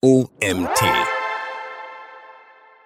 OMT.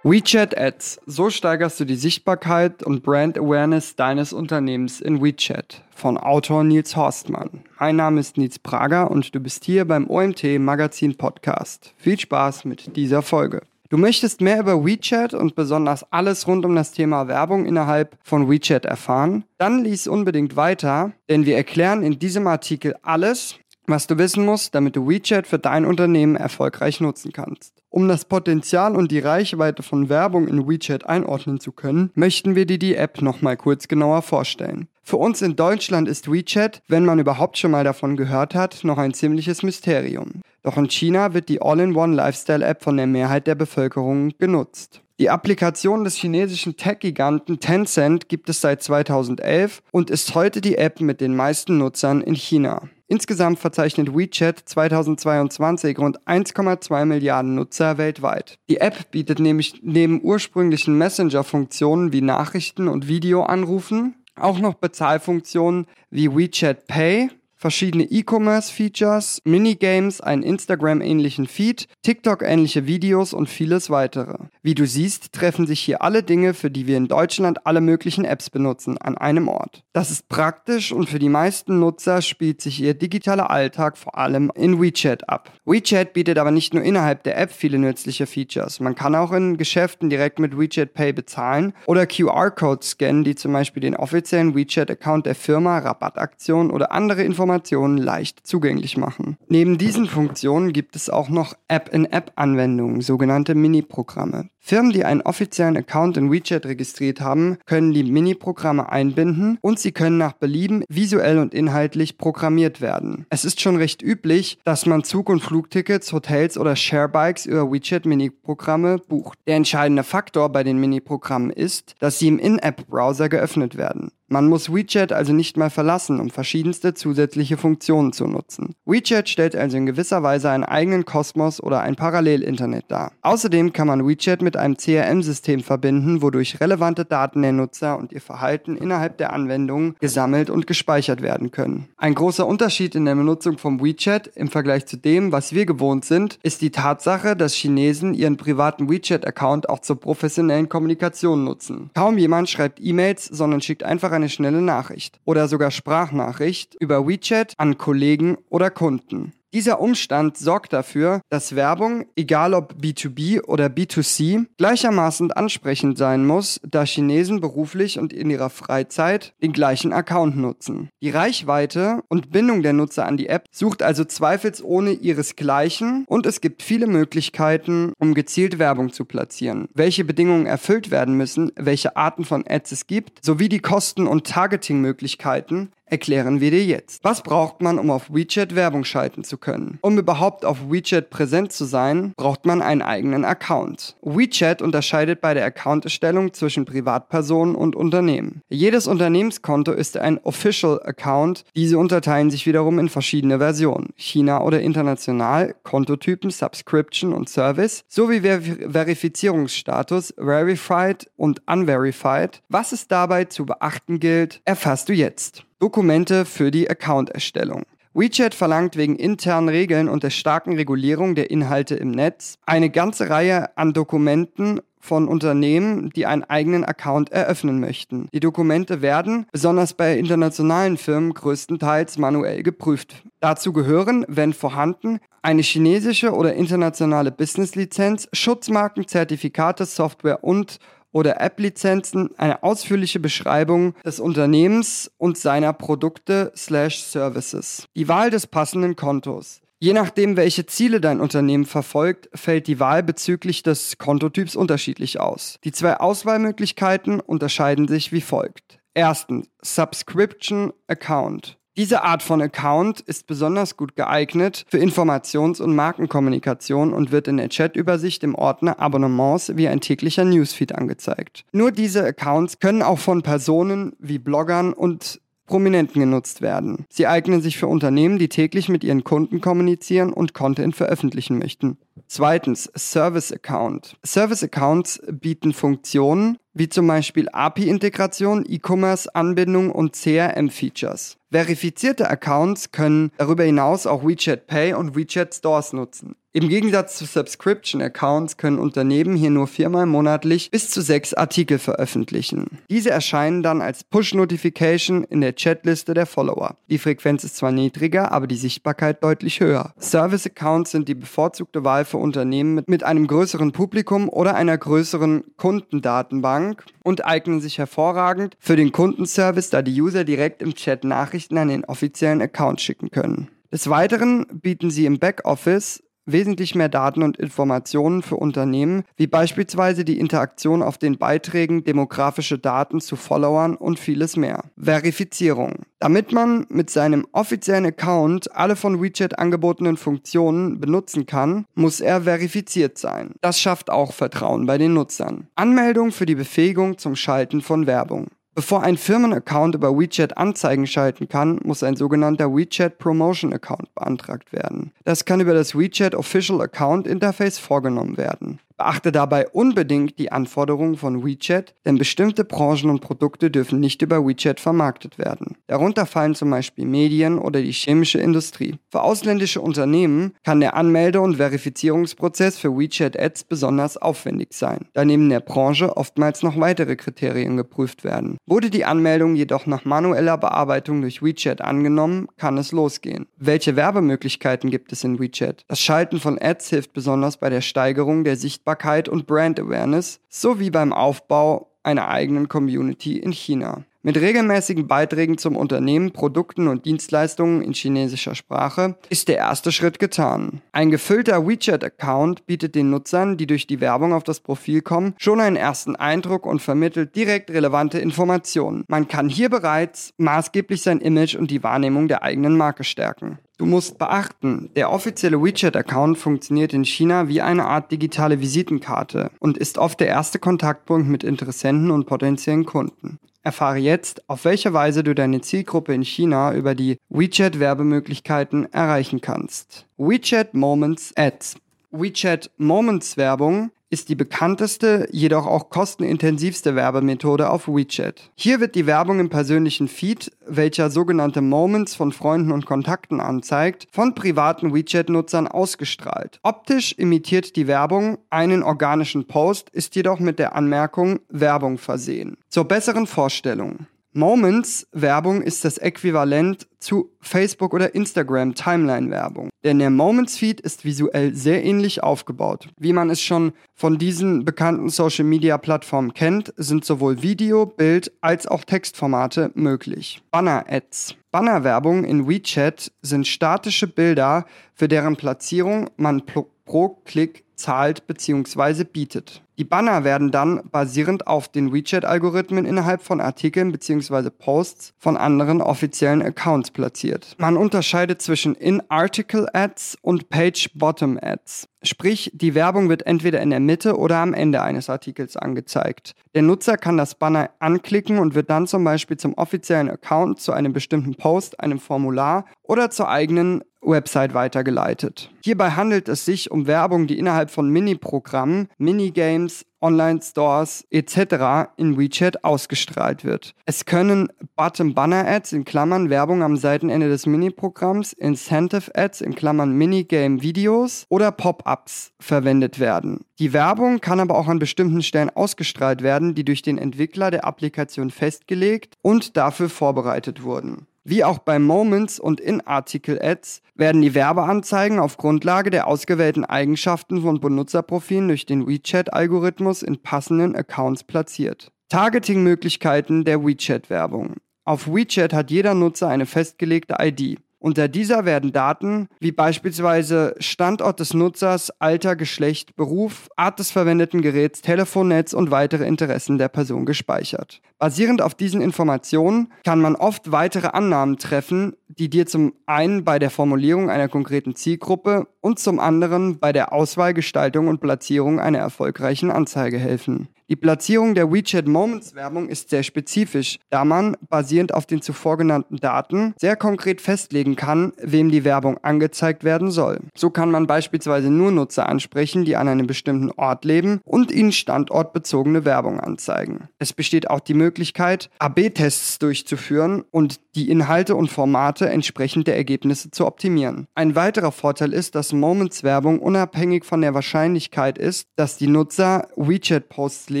WeChat Ads. So steigerst du die Sichtbarkeit und Brand Awareness deines Unternehmens in WeChat. Von Autor Nils Horstmann. Mein Name ist Nils Prager und du bist hier beim OMT Magazin Podcast. Viel Spaß mit dieser Folge. Du möchtest mehr über WeChat und besonders alles rund um das Thema Werbung innerhalb von WeChat erfahren? Dann lies unbedingt weiter, denn wir erklären in diesem Artikel alles, was du wissen musst, damit du WeChat für dein Unternehmen erfolgreich nutzen kannst. Um das Potenzial und die Reichweite von Werbung in WeChat einordnen zu können, möchten wir dir die App nochmal kurz genauer vorstellen. Für uns in Deutschland ist WeChat, wenn man überhaupt schon mal davon gehört hat, noch ein ziemliches Mysterium. Doch in China wird die All-in-One Lifestyle-App von der Mehrheit der Bevölkerung genutzt. Die Applikation des chinesischen Tech-Giganten Tencent gibt es seit 2011 und ist heute die App mit den meisten Nutzern in China. Insgesamt verzeichnet WeChat 2022 rund 1,2 Milliarden Nutzer weltweit. Die App bietet nämlich neben ursprünglichen Messenger-Funktionen wie Nachrichten und Videoanrufen auch noch Bezahlfunktionen wie WeChat Pay, verschiedene E-Commerce-Features, Minigames, einen Instagram-ähnlichen Feed, TikTok-ähnliche Videos und vieles weitere. Wie du siehst, treffen sich hier alle Dinge, für die wir in Deutschland alle möglichen Apps benutzen, an einem Ort. Das ist praktisch und für die meisten Nutzer spielt sich ihr digitaler Alltag vor allem in WeChat ab. WeChat bietet aber nicht nur innerhalb der App viele nützliche Features. Man kann auch in Geschäften direkt mit WeChat Pay bezahlen oder QR-Codes scannen, die zum Beispiel den offiziellen WeChat-Account der Firma, Rabattaktionen oder andere Informationen Informationen leicht zugänglich machen. Neben diesen Funktionen gibt es auch noch App-in-App-Anwendungen, sogenannte Mini-Programme. Firmen, die einen offiziellen Account in WeChat registriert haben, können die Mini-Programme einbinden und sie können nach Belieben visuell und inhaltlich programmiert werden. Es ist schon recht üblich, dass man Zug- und Flugtickets, Hotels oder Sharebikes über WeChat Mini-Programme bucht. Der entscheidende Faktor bei den Mini-Programmen ist, dass sie im In-App-Browser geöffnet werden. Man muss WeChat also nicht mal verlassen, um verschiedenste zusätzliche Funktionen zu nutzen. WeChat stellt also in gewisser Weise einen eigenen Kosmos oder ein Parallel-Internet dar. Außerdem kann man WeChat mit einem CRM-System verbinden, wodurch relevante Daten der Nutzer und ihr Verhalten innerhalb der Anwendung gesammelt und gespeichert werden können. Ein großer Unterschied in der Benutzung von WeChat im Vergleich zu dem, was wir gewohnt sind, ist die Tatsache, dass Chinesen ihren privaten WeChat-Account auch zur professionellen Kommunikation nutzen. Kaum jemand schreibt E-Mails, sondern schickt einfach ein eine schnelle Nachricht oder sogar Sprachnachricht über WeChat an Kollegen oder Kunden. Dieser Umstand sorgt dafür, dass Werbung, egal ob B2B oder B2C, gleichermaßen ansprechend sein muss, da Chinesen beruflich und in ihrer Freizeit den gleichen Account nutzen. Die Reichweite und Bindung der Nutzer an die App sucht also zweifelsohne ihresgleichen und es gibt viele Möglichkeiten, um gezielt Werbung zu platzieren. Welche Bedingungen erfüllt werden müssen, welche Arten von Ads es gibt, sowie die Kosten- und Targeting-Möglichkeiten erklären wir dir jetzt. Was braucht man, um auf WeChat Werbung schalten zu können? Um überhaupt auf WeChat präsent zu sein, braucht man einen eigenen Account. WeChat unterscheidet bei der Accounterstellung zwischen Privatpersonen und Unternehmen. Jedes Unternehmenskonto ist ein Official Account. Diese unterteilen sich wiederum in verschiedene Versionen. China oder international, Kontotypen, Subscription und Service, sowie Ver Verifizierungsstatus, Verified und Unverified. Was es dabei zu beachten gilt, erfasst du jetzt. Dokumente für die Account-Erstellung. WeChat verlangt wegen internen Regeln und der starken Regulierung der Inhalte im Netz eine ganze Reihe an Dokumenten von Unternehmen, die einen eigenen Account eröffnen möchten. Die Dokumente werden, besonders bei internationalen Firmen, größtenteils manuell geprüft. Dazu gehören, wenn vorhanden, eine chinesische oder internationale Business-Lizenz, Schutzmarken, Zertifikate, Software und oder App-Lizenzen eine ausführliche Beschreibung des Unternehmens und seiner Produkte slash Services. Die Wahl des passenden Kontos. Je nachdem, welche Ziele dein Unternehmen verfolgt, fällt die Wahl bezüglich des Kontotyps unterschiedlich aus. Die zwei Auswahlmöglichkeiten unterscheiden sich wie folgt. Erstens, Subscription Account. Diese Art von Account ist besonders gut geeignet für Informations- und Markenkommunikation und wird in der Chatübersicht im Ordner Abonnements wie ein täglicher Newsfeed angezeigt. Nur diese Accounts können auch von Personen wie Bloggern und Prominenten genutzt werden. Sie eignen sich für Unternehmen, die täglich mit ihren Kunden kommunizieren und Content veröffentlichen möchten. Zweitens, Service Account. Service Accounts bieten Funktionen wie zum Beispiel API-Integration, E-Commerce-Anbindung und CRM-Features. Verifizierte Accounts können darüber hinaus auch WeChat Pay und WeChat Stores nutzen. Im Gegensatz zu Subscription-Accounts können Unternehmen hier nur viermal monatlich bis zu sechs Artikel veröffentlichen. Diese erscheinen dann als Push-Notification in der Chatliste der Follower. Die Frequenz ist zwar niedriger, aber die Sichtbarkeit deutlich höher. Service-Accounts sind die bevorzugte Wahl für Unternehmen mit, mit einem größeren Publikum oder einer größeren Kundendatenbank und eignen sich hervorragend für den Kundenservice, da die User direkt im Chat Nachrichten an den offiziellen Account schicken können. Des Weiteren bieten sie im Backoffice wesentlich mehr Daten und Informationen für Unternehmen, wie beispielsweise die Interaktion auf den Beiträgen, demografische Daten zu Followern und vieles mehr. Verifizierung. Damit man mit seinem offiziellen Account alle von WeChat angebotenen Funktionen benutzen kann, muss er verifiziert sein. Das schafft auch Vertrauen bei den Nutzern. Anmeldung für die Befähigung zum Schalten von Werbung. Bevor ein Firmenaccount über WeChat Anzeigen schalten kann, muss ein sogenannter WeChat Promotion Account beantragt werden. Das kann über das WeChat Official Account Interface vorgenommen werden. Beachte dabei unbedingt die Anforderungen von WeChat, denn bestimmte Branchen und Produkte dürfen nicht über WeChat vermarktet werden. Darunter fallen zum Beispiel Medien oder die chemische Industrie. Für ausländische Unternehmen kann der Anmelde- und Verifizierungsprozess für WeChat Ads besonders aufwendig sein, da neben der Branche oftmals noch weitere Kriterien geprüft werden. Wurde die Anmeldung jedoch nach manueller Bearbeitung durch WeChat angenommen, kann es losgehen. Welche Werbemöglichkeiten gibt es in WeChat? Das Schalten von Ads hilft besonders bei der Steigerung der Sichtbarkeit Sichtbarkeit und Brand Awareness sowie beim Aufbau einer eigenen Community in China. Mit regelmäßigen Beiträgen zum Unternehmen, Produkten und Dienstleistungen in chinesischer Sprache ist der erste Schritt getan. Ein gefüllter WeChat-Account bietet den Nutzern, die durch die Werbung auf das Profil kommen, schon einen ersten Eindruck und vermittelt direkt relevante Informationen. Man kann hier bereits maßgeblich sein Image und die Wahrnehmung der eigenen Marke stärken. Du musst beachten, der offizielle WeChat-Account funktioniert in China wie eine Art digitale Visitenkarte und ist oft der erste Kontaktpunkt mit Interessenten und potenziellen Kunden. Erfahre jetzt, auf welche Weise du deine Zielgruppe in China über die WeChat-Werbemöglichkeiten erreichen kannst. WeChat Moments Ads. WeChat Moments Werbung ist die bekannteste, jedoch auch kostenintensivste Werbemethode auf WeChat. Hier wird die Werbung im persönlichen Feed, welcher sogenannte Moments von Freunden und Kontakten anzeigt, von privaten WeChat-Nutzern ausgestrahlt. Optisch imitiert die Werbung einen organischen Post, ist jedoch mit der Anmerkung Werbung versehen. Zur besseren Vorstellung. Moments Werbung ist das Äquivalent zu Facebook oder Instagram Timeline Werbung. Denn der Moments Feed ist visuell sehr ähnlich aufgebaut. Wie man es schon von diesen bekannten Social Media Plattformen kennt, sind sowohl Video, Bild als auch Textformate möglich. Banner Ads. Bannerwerbung in WeChat sind statische Bilder, für deren Platzierung man pro Klick zahlt bzw. bietet. Die Banner werden dann basierend auf den WeChat-Algorithmen innerhalb von Artikeln bzw. Posts von anderen offiziellen Accounts platziert. Man unterscheidet zwischen In-Article-Ads und Page-Bottom-Ads. Sprich, die Werbung wird entweder in der Mitte oder am Ende eines Artikels angezeigt. Der Nutzer kann das Banner anklicken und wird dann zum Beispiel zum offiziellen Account, zu einem bestimmten Post, einem Formular oder zur eigenen Website weitergeleitet. Hierbei handelt es sich um Werbung, die innerhalb von Mini-Programmen, Minigames, Online-Stores etc. in WeChat ausgestrahlt wird. Es können Button-Banner-Ads in Klammern Werbung am Seitenende des Mini-Programms, Incentive-Ads in Klammern Minigame-Videos oder Pop-ups verwendet werden. Die Werbung kann aber auch an bestimmten Stellen ausgestrahlt werden, die durch den Entwickler der Applikation festgelegt und dafür vorbereitet wurden. Wie auch bei Moments und In-Article-Ads werden die Werbeanzeigen auf Grundlage der ausgewählten Eigenschaften von Benutzerprofilen durch den WeChat-Algorithmus in passenden Accounts platziert. Targeting-Möglichkeiten der WeChat-Werbung. Auf WeChat hat jeder Nutzer eine festgelegte ID. Unter dieser werden Daten wie beispielsweise Standort des Nutzers, Alter, Geschlecht, Beruf, Art des verwendeten Geräts, Telefonnetz und weitere Interessen der Person gespeichert. Basierend auf diesen Informationen kann man oft weitere Annahmen treffen, die dir zum einen bei der Formulierung einer konkreten Zielgruppe und zum anderen bei der Auswahl, Gestaltung und Platzierung einer erfolgreichen Anzeige helfen. Die Platzierung der WeChat Moments Werbung ist sehr spezifisch, da man basierend auf den zuvor genannten Daten sehr konkret festlegen kann, wem die Werbung angezeigt werden soll. So kann man beispielsweise nur Nutzer ansprechen, die an einem bestimmten Ort leben und ihnen standortbezogene Werbung anzeigen. Es besteht auch die Möglichkeit, AB-Tests durchzuführen und die Inhalte und Formate entsprechend der Ergebnisse zu optimieren. Ein weiterer Vorteil ist, dass Moments Werbung unabhängig von der Wahrscheinlichkeit ist, dass die Nutzer WeChat-Posts lesen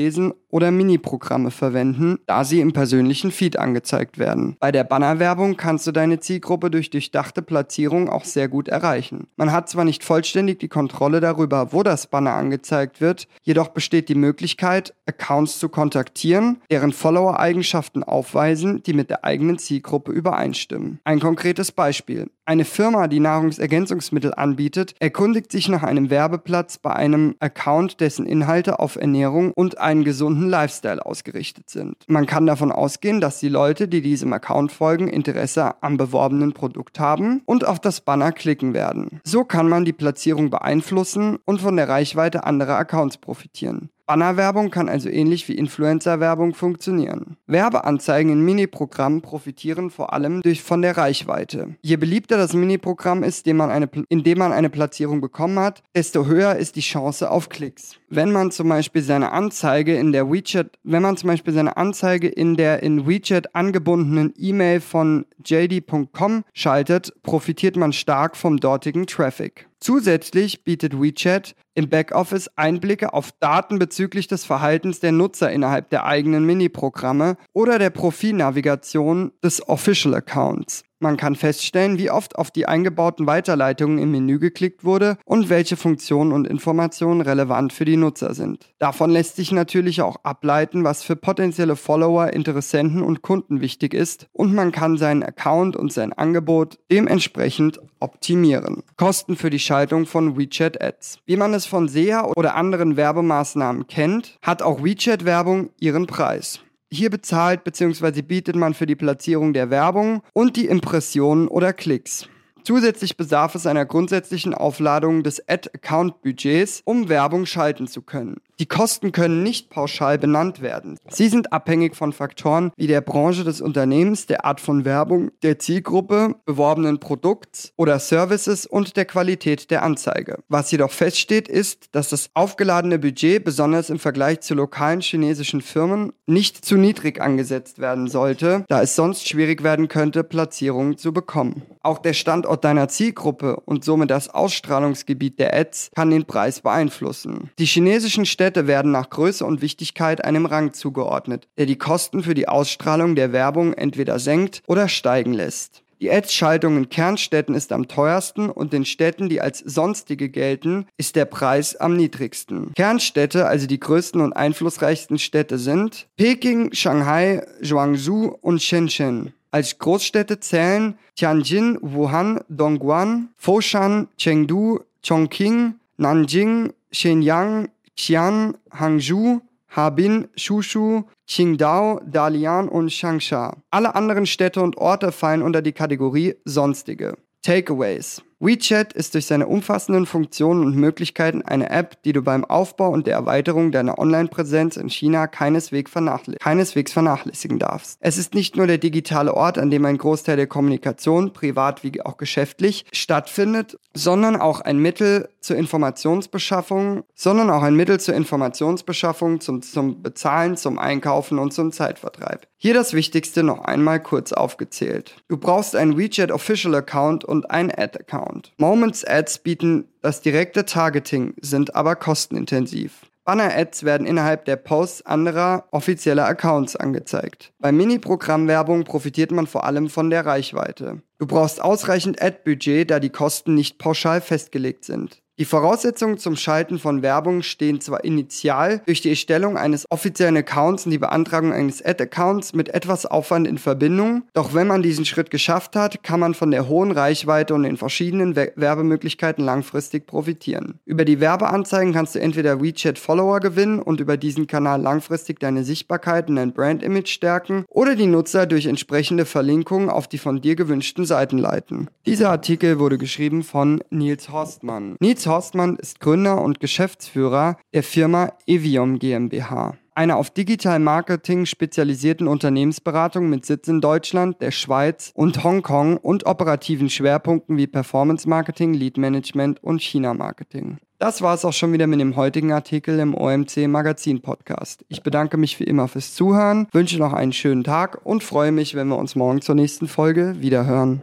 lesen oder Mini-Programme verwenden, da sie im persönlichen Feed angezeigt werden. Bei der Bannerwerbung kannst du deine Zielgruppe durch durchdachte Platzierung auch sehr gut erreichen. Man hat zwar nicht vollständig die Kontrolle darüber, wo das Banner angezeigt wird, jedoch besteht die Möglichkeit, Accounts zu kontaktieren, deren Follower-Eigenschaften aufweisen, die mit der eigenen Zielgruppe übereinstimmen. Ein konkretes Beispiel. Eine Firma, die Nahrungsergänzungsmittel anbietet, erkundigt sich nach einem Werbeplatz bei einem Account, dessen Inhalte auf Ernährung und einen gesunden Lifestyle ausgerichtet sind. Man kann davon ausgehen, dass die Leute, die diesem Account folgen, Interesse am beworbenen Produkt haben und auf das Banner klicken werden. So kann man die Platzierung beeinflussen und von der Reichweite anderer Accounts profitieren. Bannerwerbung kann also ähnlich wie Influencer-Werbung funktionieren. Werbeanzeigen in Miniprogrammen profitieren vor allem durch von der Reichweite. Je beliebter das Miniprogramm ist, in dem man eine, in dem man eine Platzierung bekommen hat, desto höher ist die Chance auf Klicks. Wenn man zum Beispiel seine Anzeige in der WeChat, wenn man zum Beispiel seine Anzeige in der in WeChat angebundenen E-Mail von JD.com schaltet, profitiert man stark vom dortigen Traffic. Zusätzlich bietet WeChat im Backoffice Einblicke auf Daten bezüglich des Verhaltens der Nutzer innerhalb der eigenen Mini-Programme oder der Profilnavigation des Official Accounts. Man kann feststellen, wie oft auf die eingebauten Weiterleitungen im Menü geklickt wurde und welche Funktionen und Informationen relevant für die Nutzer sind. Davon lässt sich natürlich auch ableiten, was für potenzielle Follower, Interessenten und Kunden wichtig ist und man kann seinen Account und sein Angebot dementsprechend optimieren. Kosten für die Schaltung von WeChat Ads. Wie man es von SEA oder anderen Werbemaßnahmen kennt, hat auch WeChat Werbung ihren Preis. Hier bezahlt bzw. bietet man für die Platzierung der Werbung und die Impressionen oder Klicks. Zusätzlich bedarf es einer grundsätzlichen Aufladung des Ad-Account-Budgets, um Werbung schalten zu können. Die Kosten können nicht pauschal benannt werden. Sie sind abhängig von Faktoren wie der Branche des Unternehmens, der Art von Werbung, der Zielgruppe, beworbenen Produkts oder Services und der Qualität der Anzeige. Was jedoch feststeht, ist, dass das aufgeladene Budget, besonders im Vergleich zu lokalen chinesischen Firmen, nicht zu niedrig angesetzt werden sollte, da es sonst schwierig werden könnte, Platzierungen zu bekommen. Auch der Standort deiner Zielgruppe und somit das Ausstrahlungsgebiet der Ads kann den Preis beeinflussen. Die chinesischen Städte Städte werden nach Größe und Wichtigkeit einem Rang zugeordnet, der die Kosten für die Ausstrahlung der Werbung entweder senkt oder steigen lässt. Die Ads-Schaltung in Kernstädten ist am teuersten und in Städten, die als sonstige gelten, ist der Preis am niedrigsten. Kernstädte, also die größten und einflussreichsten Städte sind Peking, Shanghai, Zhuangzhou und Shenzhen. Als Großstädte zählen Tianjin, Wuhan, Dongguan, Foshan, Chengdu, Chongqing, Nanjing, Shenyang, Xi'an, Hangzhou, Harbin, Shushu, Qingdao, Dalian und Changsha. Alle anderen Städte und Orte fallen unter die Kategorie Sonstige. Takeaways. WeChat ist durch seine umfassenden Funktionen und Möglichkeiten eine App, die du beim Aufbau und der Erweiterung deiner Online-Präsenz in China keineswegs, vernachläs keineswegs vernachlässigen darfst. Es ist nicht nur der digitale Ort, an dem ein Großteil der Kommunikation, privat wie auch geschäftlich, stattfindet, sondern auch ein Mittel zur Informationsbeschaffung, sondern auch ein Mittel zur Informationsbeschaffung, zum, zum Bezahlen, zum Einkaufen und zum Zeitvertreib. Hier das Wichtigste noch einmal kurz aufgezählt. Du brauchst einen WeChat Official Account und einen Ad-Account. Account. Moments Ads bieten das direkte Targeting, sind aber kostenintensiv. Banner-Ads werden innerhalb der Posts anderer offizieller Accounts angezeigt. Bei Mini-Programmwerbung profitiert man vor allem von der Reichweite. Du brauchst ausreichend Ad-Budget, da die Kosten nicht pauschal festgelegt sind. Die Voraussetzungen zum Schalten von Werbung stehen zwar initial durch die Erstellung eines offiziellen Accounts und die Beantragung eines Ad-Accounts mit etwas Aufwand in Verbindung, doch wenn man diesen Schritt geschafft hat, kann man von der hohen Reichweite und den verschiedenen We Werbemöglichkeiten langfristig profitieren. Über die Werbeanzeigen kannst du entweder WeChat-Follower gewinnen und über diesen Kanal langfristig deine Sichtbarkeit und dein Brand-Image stärken oder die Nutzer durch entsprechende Verlinkungen auf die von dir gewünschten Seiten leiten. Dieser Artikel wurde geschrieben von Nils Horstmann. Nils Horstmann ist Gründer und Geschäftsführer der Firma Evium GmbH einer auf Digital Marketing spezialisierten Unternehmensberatung mit Sitz in Deutschland, der Schweiz und Hongkong und operativen Schwerpunkten wie Performance Marketing, Lead Management und China Marketing. Das war es auch schon wieder mit dem heutigen Artikel im OMC Magazin Podcast. Ich bedanke mich wie immer fürs Zuhören, wünsche noch einen schönen Tag und freue mich, wenn wir uns morgen zur nächsten Folge wiederhören.